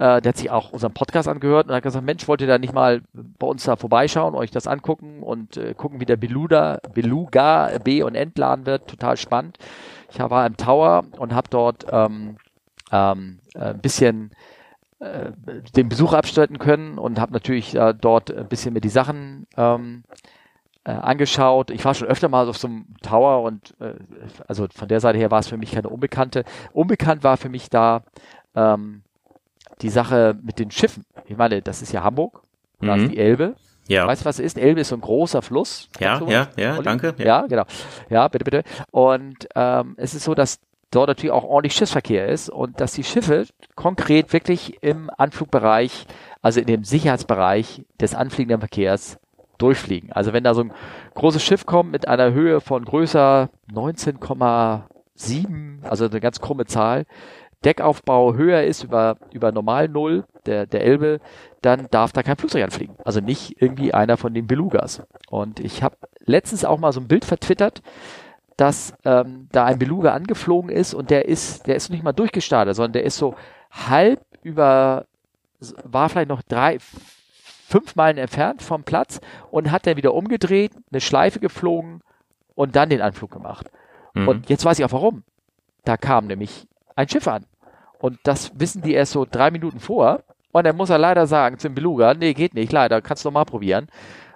äh, der hat sich auch unseren Podcast angehört und hat gesagt, Mensch, wollt ihr da nicht mal bei uns da vorbeischauen, euch das angucken und äh, gucken, wie der Beluga, Beluga B und entladen wird. Total spannend. Ich war im Tower und habe dort ähm, ähm, ein bisschen äh, den Besuch abstatten können und habe natürlich äh, dort ein bisschen mir die Sachen ähm, äh, angeschaut. Ich war schon öfter mal auf so einem Tower und äh, also von der Seite her war es für mich keine Unbekannte. Unbekannt war für mich da ähm, die Sache mit den Schiffen. Ich meine, das ist ja Hamburg, da mhm. ist die Elbe. Ja. Weißt du, was es ist? Elbe ist so ein großer Fluss. Ja, ja, ja, Olli? danke. Ja. ja. genau. Ja, bitte, bitte. Und ähm, es ist so, dass dort natürlich auch ordentlich Schiffsverkehr ist und dass die Schiffe konkret wirklich im Anflugbereich, also in dem Sicherheitsbereich des anfliegenden Verkehrs durchfliegen. Also wenn da so ein großes Schiff kommt mit einer Höhe von größer 19,7, also eine ganz krumme Zahl, Deckaufbau höher ist über, über normal Null der, der Elbe, dann darf da kein Flugzeug anfliegen. Also nicht irgendwie einer von den Belugas. Und ich habe letztens auch mal so ein Bild vertwittert, dass ähm, da ein Beluga angeflogen ist und der ist, der ist nicht mal durchgestartet, sondern der ist so halb über, war vielleicht noch drei, fünf Meilen entfernt vom Platz und hat dann wieder umgedreht, eine Schleife geflogen und dann den Anflug gemacht. Mhm. Und jetzt weiß ich auch warum. Da kam nämlich ein Schiff an. Und das wissen die erst so drei Minuten vor. Und dann muss er leider sagen zum Beluga, nee, geht nicht, leider, kannst du mal probieren.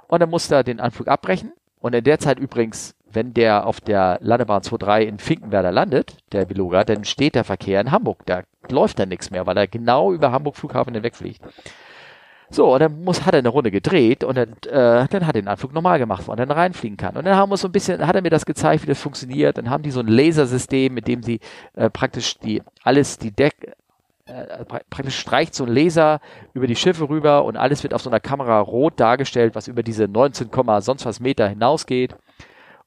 Und dann muss er den Anflug abbrechen. Und in der Zeit übrigens wenn der auf der Landebahn 23 in Finkenwerder landet, der Beluga, dann steht der Verkehr in Hamburg. Da läuft dann nichts mehr, weil er genau über Hamburg Flughafen hinwegfliegt. So, und dann muss, hat er eine Runde gedreht und dann, äh, dann hat er den Anflug normal gemacht, wo er dann reinfliegen kann. Und dann haben wir so ein bisschen, hat er mir das gezeigt, wie das funktioniert. Dann haben die so ein Lasersystem, mit dem sie äh, praktisch die alles, die Deck, äh, praktisch streicht so ein Laser über die Schiffe rüber und alles wird auf so einer Kamera rot dargestellt, was über diese 19, sonst was Meter hinausgeht.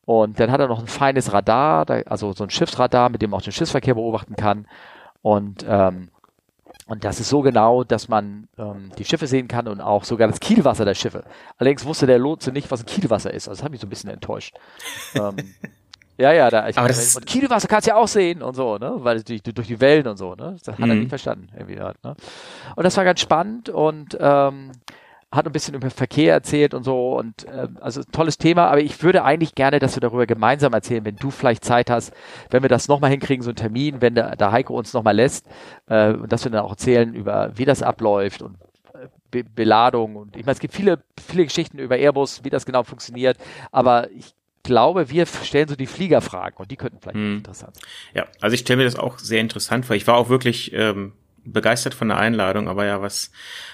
Und dann hat er noch ein feines Radar, also so ein Schiffsradar, mit dem man auch den Schiffsverkehr beobachten kann. Und, ähm, und das ist so genau, dass man ähm, die Schiffe sehen kann und auch sogar das Kielwasser der Schiffe. Allerdings wusste der Lotse nicht, was ein Kielwasser ist. Also das hat mich so ein bisschen enttäuscht. ähm, ja, ja, da, ich, Aber das und Kielwasser kannst du ja auch sehen und so, ne? Weil durch, durch die Wellen und so, ne? Das hat mhm. er nicht verstanden, irgendwie halt, ne? Und das war ganz spannend und ähm, hat ein bisschen über Verkehr erzählt und so und äh, also tolles Thema, aber ich würde eigentlich gerne, dass wir darüber gemeinsam erzählen, wenn du vielleicht Zeit hast, wenn wir das nochmal hinkriegen, so einen Termin, wenn der, der Heiko uns nochmal lässt, äh, dass wir dann auch erzählen über, wie das abläuft und äh, Be Beladung und ich meine, es gibt viele, viele Geschichten über Airbus, wie das genau funktioniert, aber ich glaube, wir stellen so die Fliegerfragen und die könnten vielleicht hm. interessant sein. Ja, also ich stelle mir das auch sehr interessant vor. Ich war auch wirklich ähm, begeistert von der Einladung, aber ja, was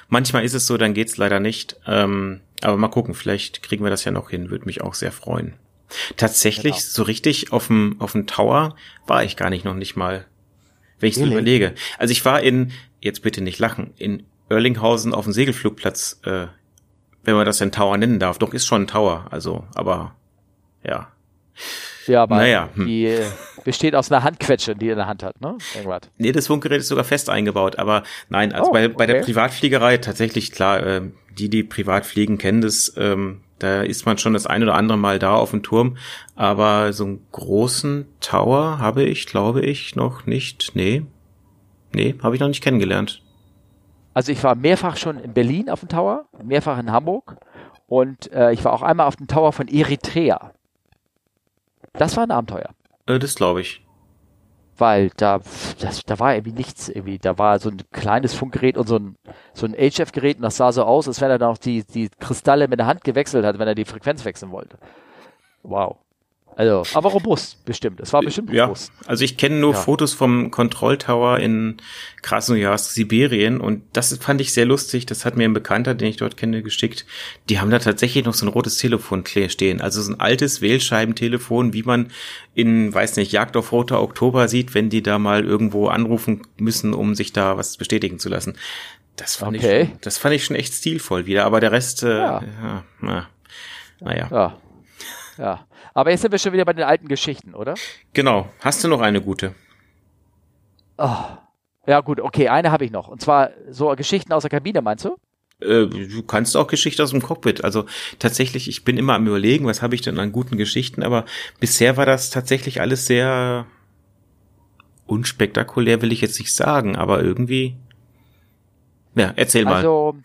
manchmal ist es so, dann geht's leider nicht. Ähm, aber mal gucken, vielleicht kriegen wir das ja noch hin, würde mich auch sehr freuen. Tatsächlich, genau. so richtig auf dem auf dem Tower war ich gar nicht noch nicht mal, wenn ich so überlege. Also ich war in, jetzt bitte nicht lachen, in Erlinghausen auf dem Segelflugplatz, äh, wenn man das denn Tower nennen darf. Doch ist schon ein Tower, also, aber ja. Ja, aber naja, hm. die besteht aus einer Handquetsche, die er in der Hand hat, ne? Irgendwas. Nee, das Funkgerät ist sogar fest eingebaut, aber nein, also oh, bei, bei okay. der Privatfliegerei tatsächlich klar, äh, die, die privat fliegen, kennen das, ähm, da ist man schon das ein oder andere Mal da auf dem Turm, aber so einen großen Tower habe ich, glaube ich, noch nicht, nee, nee, habe ich noch nicht kennengelernt. Also ich war mehrfach schon in Berlin auf dem Tower, mehrfach in Hamburg und äh, ich war auch einmal auf dem Tower von Eritrea. Das war ein Abenteuer. Äh, das glaube ich. Weil da, das, da war irgendwie nichts irgendwie. Da war so ein kleines Funkgerät und so ein, so ein HF-Gerät und das sah so aus, als wenn er dann auch die, die Kristalle mit der Hand gewechselt hat, wenn er die Frequenz wechseln wollte. Wow. Also, aber robust, bestimmt. Es war bestimmt ja, robust. Also ich kenne nur ja. Fotos vom Kontrolltower in Krasnojarsk, Sibirien und das fand ich sehr lustig. Das hat mir ein Bekannter, den ich dort kenne, geschickt. Die haben da tatsächlich noch so ein rotes Telefon stehen. Also so ein altes Wählscheibentelefon, wie man in, weiß nicht, Jagd auf Roter Oktober sieht, wenn die da mal irgendwo anrufen müssen, um sich da was bestätigen zu lassen. Das fand okay. ich, schon, das fand ich schon echt stilvoll wieder. Aber der Rest, äh, ja. ja na, naja. Ja. Ja. Aber jetzt sind wir schon wieder bei den alten Geschichten, oder? Genau. Hast du noch eine gute? Oh. Ja, gut, okay, eine habe ich noch. Und zwar so Geschichten aus der Kabine, meinst du? Äh, du kannst auch Geschichten aus dem Cockpit. Also tatsächlich, ich bin immer am überlegen, was habe ich denn an guten Geschichten, aber bisher war das tatsächlich alles sehr unspektakulär, will ich jetzt nicht sagen, aber irgendwie. Ja, erzähl mal. Also,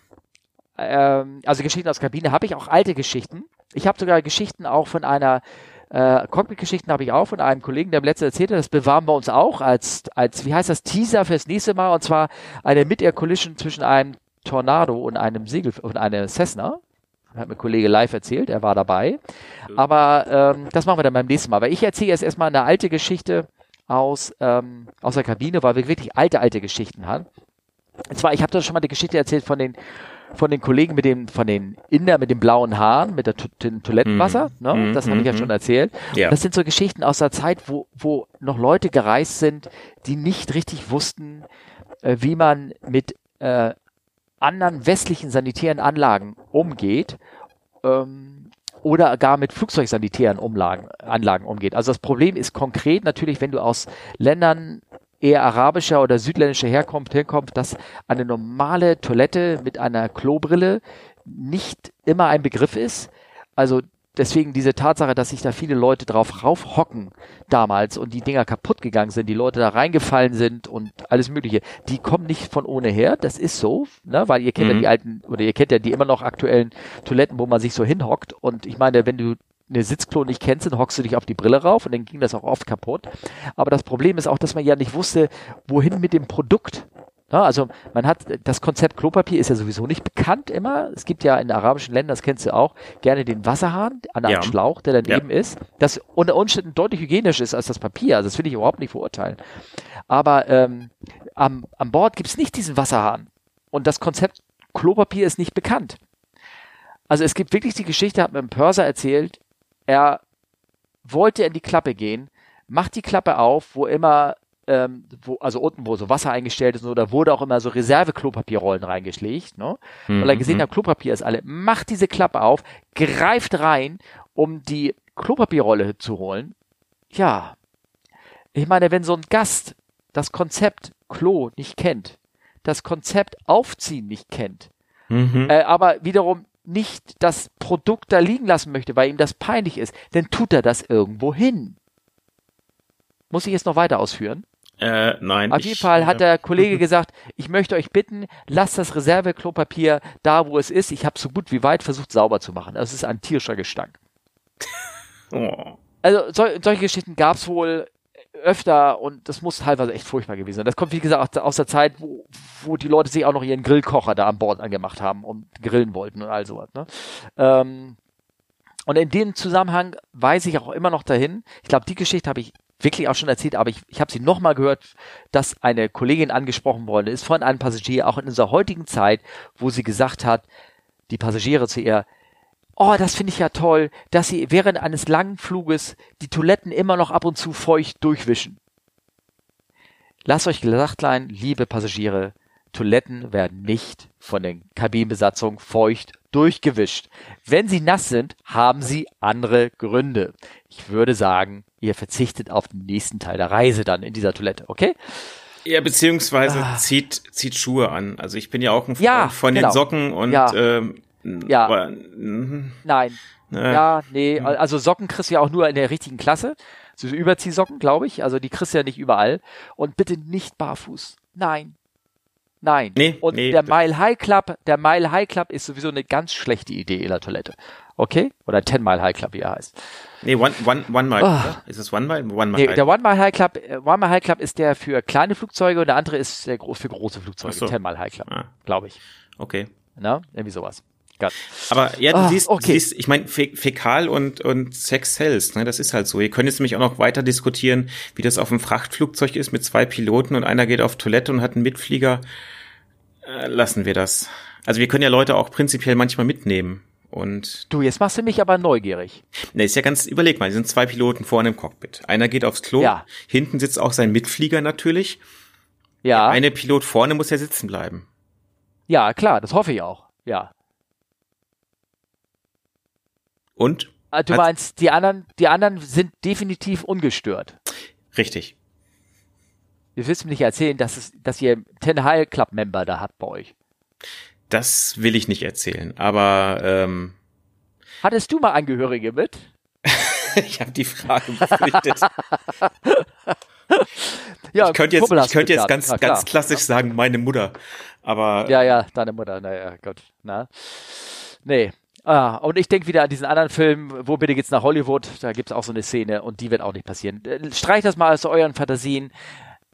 ähm, also Geschichten aus der Kabine habe ich auch alte Geschichten. Ich habe sogar Geschichten auch von einer äh, Cockpit-Geschichten habe ich auch von einem Kollegen, der im letzten erzählt hat, das bewahren wir uns auch als, als, wie heißt das, Teaser fürs nächste Mal, und zwar eine Mid-Air-Collision zwischen einem Tornado und einem Segel, und einer Cessna. Hat mir Kollege live erzählt, er war dabei. Aber ähm, das machen wir dann beim nächsten Mal. Aber ich erzähle jetzt erstmal eine alte Geschichte aus, ähm, aus der Kabine, weil wir wirklich alte, alte Geschichten haben. Und zwar, ich habe da schon mal die Geschichte erzählt von den von den Kollegen mit dem, von den Inder mit den blauen Haaren, mit der dem Toilettenwasser, mm. ne? Mm, das habe ich ja mhm. schon erzählt. Ja. Das sind so Geschichten aus der Zeit, wo, wo noch Leute gereist sind, die nicht richtig wussten, äh, wie man mit äh, anderen westlichen sanitären Anlagen umgeht. Ähm, oder gar mit flugzeugsanitären Umlagen, Anlagen umgeht. Also das Problem ist konkret natürlich, wenn du aus Ländern eher arabischer oder südländischer Herkunft hinkommt, dass eine normale Toilette mit einer Klobrille nicht immer ein Begriff ist. Also deswegen diese Tatsache, dass sich da viele Leute drauf raufhocken damals und die Dinger kaputt gegangen sind, die Leute da reingefallen sind und alles Mögliche, die kommen nicht von ohne her. Das ist so, ne? weil ihr kennt mhm. ja die alten oder ihr kennt ja die immer noch aktuellen Toiletten, wo man sich so hinhockt. Und ich meine, wenn du eine Sitzklo nicht kennst, dann hockst du dich auf die Brille rauf und dann ging das auch oft kaputt. Aber das Problem ist auch, dass man ja nicht wusste, wohin mit dem Produkt. Ja, also man hat das Konzept Klopapier ist ja sowieso nicht bekannt immer. Es gibt ja in arabischen Ländern, das kennst du auch, gerne den Wasserhahn an einem ja. Schlauch, der daneben ja. ist, das unter Umständen deutlich hygienischer ist als das Papier. Also das will ich überhaupt nicht verurteilen. Aber ähm, am, an Bord gibt es nicht diesen Wasserhahn. Und das Konzept Klopapier ist nicht bekannt. Also es gibt wirklich die Geschichte, hat mir ein Pörser erzählt, er wollte in die Klappe gehen, macht die Klappe auf, wo immer, ähm, wo, also unten, wo so Wasser eingestellt ist, da wurde auch immer so Reserve-Klopapierrollen reingeschlägt, ne? Mhm. Weil er gesehen hat, Klopapier ist alle, macht diese Klappe auf, greift rein, um die Klopapierrolle zu holen. Ja. Ich meine, wenn so ein Gast das Konzept Klo nicht kennt, das Konzept Aufziehen nicht kennt, mhm. äh, aber wiederum nicht das Produkt da liegen lassen möchte, weil ihm das peinlich ist, dann tut er das irgendwo hin. Muss ich jetzt noch weiter ausführen? Äh, nein. Auf jeden ich, Fall hat der Kollege gesagt, ich möchte euch bitten, lasst das Reserveklopapier da, wo es ist. Ich habe so gut wie weit versucht, sauber zu machen. Das ist ein tierischer Gestank. oh. Also so, solche Geschichten gab's wohl öfter und das muss teilweise echt furchtbar gewesen sein. Das kommt, wie gesagt, aus der Zeit, wo, wo die Leute sich auch noch ihren Grillkocher da an Bord angemacht haben und grillen wollten und all sowas. Ne? Ähm, und in dem Zusammenhang weise ich auch immer noch dahin. Ich glaube, die Geschichte habe ich wirklich auch schon erzählt, aber ich, ich habe sie nochmal gehört, dass eine Kollegin angesprochen worden ist von einem Passagier, auch in unserer heutigen Zeit, wo sie gesagt hat, die Passagiere zu ihr, oh, das finde ich ja toll, dass sie während eines langen Fluges die Toiletten immer noch ab und zu feucht durchwischen. Lasst euch gesagt sein, liebe Passagiere, Toiletten werden nicht von der Kabinenbesatzung feucht durchgewischt. Wenn sie nass sind, haben sie andere Gründe. Ich würde sagen, ihr verzichtet auf den nächsten Teil der Reise dann in dieser Toilette, okay? Ja, beziehungsweise ah. zieht, zieht Schuhe an. Also ich bin ja auch ein Freund ja, von genau. den Socken und ja. ähm, ja. Aber, Nein. Äh, ja, nee, also Socken kriegst du ja auch nur in der richtigen Klasse. So Überziehsocken, glaube ich. Also die kriegst du ja nicht überall. Und bitte nicht barfuß. Nein. Nein. Nee, und nee, der Mile High Club, der Mile High Club ist sowieso eine ganz schlechte Idee in der Toilette. Okay? Oder Ten Mile High Club, wie er heißt. Nee, One, one, one Mile. Oh. Ist es One Mile? One Mile. Nee, der One Mile High Club, äh, One Mile High Club ist der für kleine Flugzeuge und der andere ist der für große Flugzeuge. So. Ten Mile High Club, ah. glaube ich. Okay. Na, irgendwie sowas. Gott. Aber ja, du, ah, siehst, okay. du siehst, ich meine, Fä Fäkal und, und Sex sells, ne, das ist halt so. Ihr könnt jetzt nämlich auch noch weiter diskutieren, wie das auf einem Frachtflugzeug ist mit zwei Piloten und einer geht auf Toilette und hat einen Mitflieger. Äh, lassen wir das. Also wir können ja Leute auch prinzipiell manchmal mitnehmen. Und du, jetzt machst du mich aber neugierig. Ne, ist ja ganz, überleg mal, es sind zwei Piloten vorne im Cockpit. Einer geht aufs Klo, ja. hinten sitzt auch sein Mitflieger natürlich. Ja. Der eine Pilot vorne muss ja sitzen bleiben. Ja, klar, das hoffe ich auch. Ja. Und? Ah, du meinst, die anderen, die anderen sind definitiv ungestört. Richtig. Du willst mir nicht erzählen, dass, es, dass ihr Ten High Club Member da habt bei euch. Das will ich nicht erzählen, aber ähm, Hattest du mal Angehörige mit? ich habe die Frage befürchtet. ja, ich könnte jetzt, ich könnte jetzt ganz, Na, ganz klassisch sagen, meine Mutter. Aber. Ja, ja, deine Mutter, naja, Gott. Na. Nee, Ah, und ich denke wieder an diesen anderen Film, wo bitte geht's nach Hollywood? Da gibt's auch so eine Szene und die wird auch nicht passieren. Äh, Streich das mal aus euren Fantasien.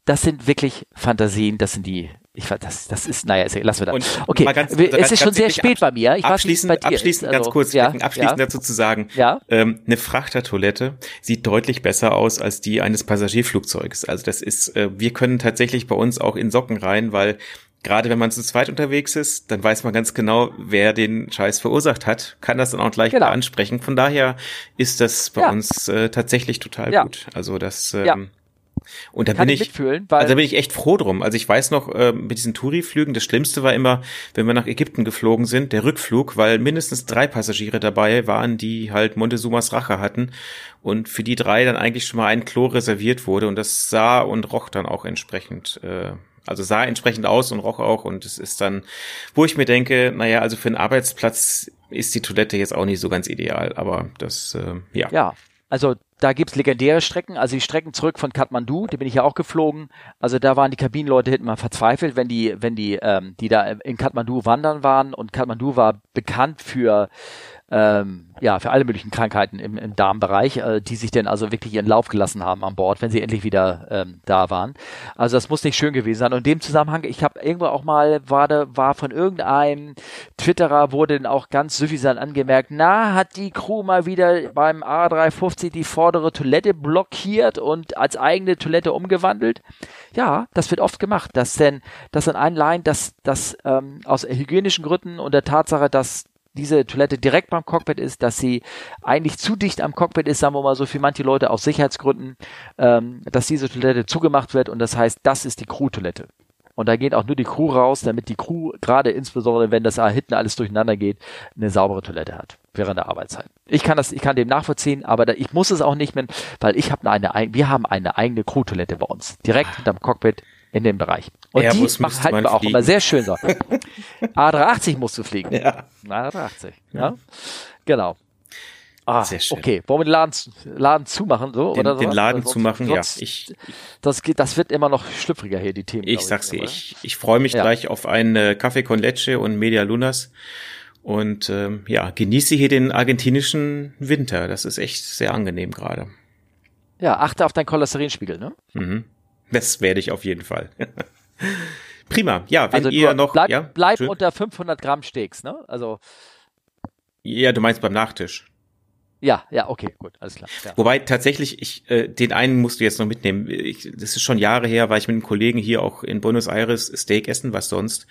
Das sind wirklich Fantasien, das sind die, ich das, das ist, naja, lassen wir das. okay, ganz, es ist ganz schon sehr spät bei mir. Ich abschließend, weiß, bei dir abschließend ist. ganz also, kurz, ja, abschließend ja. dazu zu sagen, ja? ähm, eine Frachtertoilette sieht deutlich besser aus als die eines Passagierflugzeugs. Also das ist, äh, wir können tatsächlich bei uns auch in Socken rein, weil gerade wenn man zu zweit unterwegs ist, dann weiß man ganz genau, wer den Scheiß verursacht hat, kann das dann auch gleich genau. ansprechen. Von daher ist das bei ja. uns äh, tatsächlich total gut. Also das ähm, ja. Und da bin ich, mitfühlen, also da bin ich echt froh drum. Also ich weiß noch, äh, mit diesen Touri-Flügen, das Schlimmste war immer, wenn wir nach Ägypten geflogen sind, der Rückflug, weil mindestens drei Passagiere dabei waren, die halt Montezumas Rache hatten und für die drei dann eigentlich schon mal ein Klo reserviert wurde und das sah und roch dann auch entsprechend äh, also sah entsprechend aus und roch auch und es ist dann, wo ich mir denke, naja, also für einen Arbeitsplatz ist die Toilette jetzt auch nicht so ganz ideal, aber das, äh, ja. Ja, also da gibt's legendäre Strecken, also die Strecken zurück von Kathmandu, die bin ich ja auch geflogen. Also da waren die Kabinenleute hinten mal verzweifelt, wenn die, wenn die, ähm, die da in Kathmandu wandern waren und Kathmandu war bekannt für ähm, ja, für alle möglichen Krankheiten im, im Darmbereich, äh, die sich denn also wirklich ihren Lauf gelassen haben an Bord, wenn sie endlich wieder ähm, da waren. Also das muss nicht schön gewesen sein. Und in dem Zusammenhang, ich habe irgendwo auch mal, war, war von irgendeinem Twitterer, wurde dann auch ganz suffisant angemerkt, na, hat die Crew mal wieder beim A350 die vordere Toilette blockiert und als eigene Toilette umgewandelt? Ja, das wird oft gemacht, dass denn, dass an einen Line, dass, dass ähm, aus hygienischen Gründen und der Tatsache, dass diese Toilette direkt beim Cockpit ist, dass sie eigentlich zu dicht am Cockpit ist, sagen wir mal so für manche Leute aus Sicherheitsgründen, ähm, dass diese Toilette zugemacht wird und das heißt, das ist die Crew-Toilette. Und da geht auch nur die Crew raus, damit die Crew, gerade insbesondere wenn das da hinten alles durcheinander geht, eine saubere Toilette hat während der Arbeitszeit. Ich kann das, ich kann dem nachvollziehen, aber da, ich muss es auch nicht mehr, weil ich habe eine, wir haben eine eigene Crew-Toilette bei uns, direkt hinterm Cockpit in dem Bereich. Und Airbus die macht halt wir auch immer sehr schön so. A380 musst du fliegen. Ja. A380, ja. ja. Genau. Ah, Sehr schön. okay. Wollen wir den Laden, Laden zumachen, so? Den, oder den Laden sonst, zumachen, sonst, ja. Ich, das, geht, das wird immer noch schlüpfriger hier, die Themen. Ich sag's dir, ich, ich freue mich ja. gleich auf einen Kaffee con Leche und Media Lunas. Und ähm, ja, genieße hier den argentinischen Winter. Das ist echt sehr angenehm gerade. Ja, achte auf deinen Cholesterinspiegel, ne? Mhm. Das werde ich auf jeden Fall. Prima. Ja, wenn also ihr noch bleib, ja, bleib unter 500 Gramm Steaks, ne? Also ja, du meinst beim Nachtisch. Ja, ja, okay, gut, alles klar. Ja. Wobei tatsächlich, ich, äh, den einen musst du jetzt noch mitnehmen. Ich, das ist schon Jahre her, war ich mit einem Kollegen hier auch in Buenos Aires Steak essen, was sonst.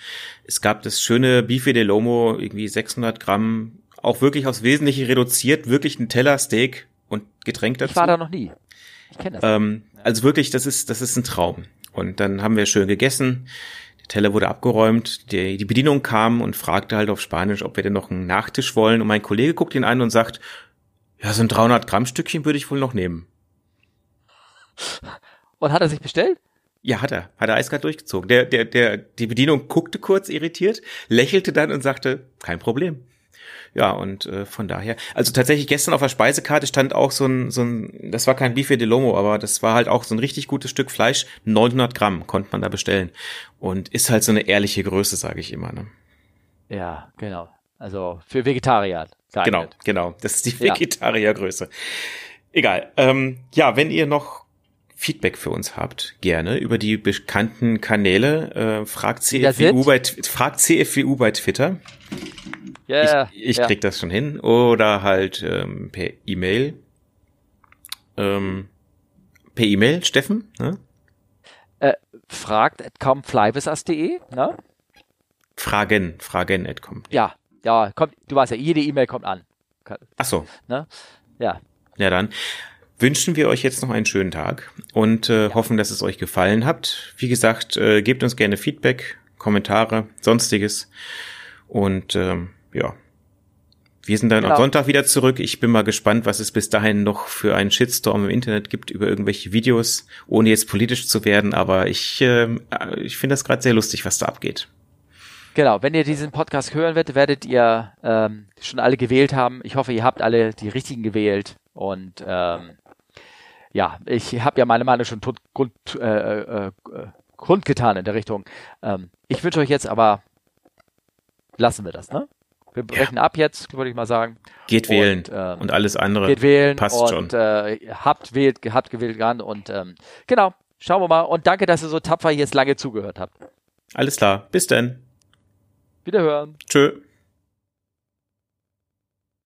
Es gab das schöne Bife de Lomo, irgendwie 600 Gramm, auch wirklich aufs Wesentliche reduziert, wirklich ein Teller Steak und Getränk dazu. Ich war da noch nie. Ich kenne das. Ähm, also wirklich, das ist, das ist ein Traum. Und dann haben wir schön gegessen. Der Teller wurde abgeräumt, die, die Bedienung kam und fragte halt auf Spanisch, ob wir denn noch einen Nachtisch wollen. Und mein Kollege guckt ihn an und sagt, ja, so ein 300 Gramm Stückchen würde ich wohl noch nehmen. Und hat er sich bestellt? Ja, hat er. Hat er eiskalt durchgezogen. Der, der, der, die Bedienung guckte kurz irritiert, lächelte dann und sagte, kein Problem. Ja, und äh, von daher, also tatsächlich gestern auf der Speisekarte stand auch so ein, so ein, das war kein Bife de Lomo, aber das war halt auch so ein richtig gutes Stück Fleisch, 900 Gramm konnte man da bestellen. Und ist halt so eine ehrliche Größe, sage ich immer. Ne? Ja, genau. Also für Vegetarier. Geeignet. Genau, genau. Das ist die Vegetariergröße. Egal. Ähm, ja, wenn ihr noch Feedback für uns habt, gerne über die bekannten Kanäle. Äh, fragt, CFWU bei, fragt CFWU bei Twitter. Yeah, ich ich ja. krieg das schon hin. Oder halt ähm, per E-Mail. Ähm, per E-Mail, Steffen? Ne? Äh, fragt at comflyvisas.de, ne? Fragen, fragen at com. Ja, ja, kommt, du weißt ja, jede E-Mail kommt an. Ach so. Ne? Ja. Ja, dann wünschen wir euch jetzt noch einen schönen Tag und äh, ja. hoffen, dass es euch gefallen hat. Wie gesagt, äh, gebt uns gerne Feedback, Kommentare, sonstiges. Und ähm, ja, wir sind dann genau. am Sonntag wieder zurück. Ich bin mal gespannt, was es bis dahin noch für einen Shitstorm im Internet gibt über irgendwelche Videos, ohne jetzt politisch zu werden. Aber ich, äh, ich finde das gerade sehr lustig, was da abgeht. Genau, wenn ihr diesen Podcast hören werdet, werdet ihr ähm, schon alle gewählt haben. Ich hoffe, ihr habt alle die richtigen gewählt. Und ähm, ja, ich habe ja meine Meinung schon grund, grund, äh, äh, kundgetan in der Richtung. Ähm, ich wünsche euch jetzt aber, lassen wir das, ne? Wir brechen ja. ab jetzt, würde ich mal sagen. Geht und, wählen ähm, und alles andere geht wählen passt und, schon. Äh, habt wählt, habt gewählt ran und ähm, genau. Schauen wir mal und danke, dass ihr so tapfer jetzt lange zugehört habt. Alles klar, bis dann. Wiederhören. Tschö.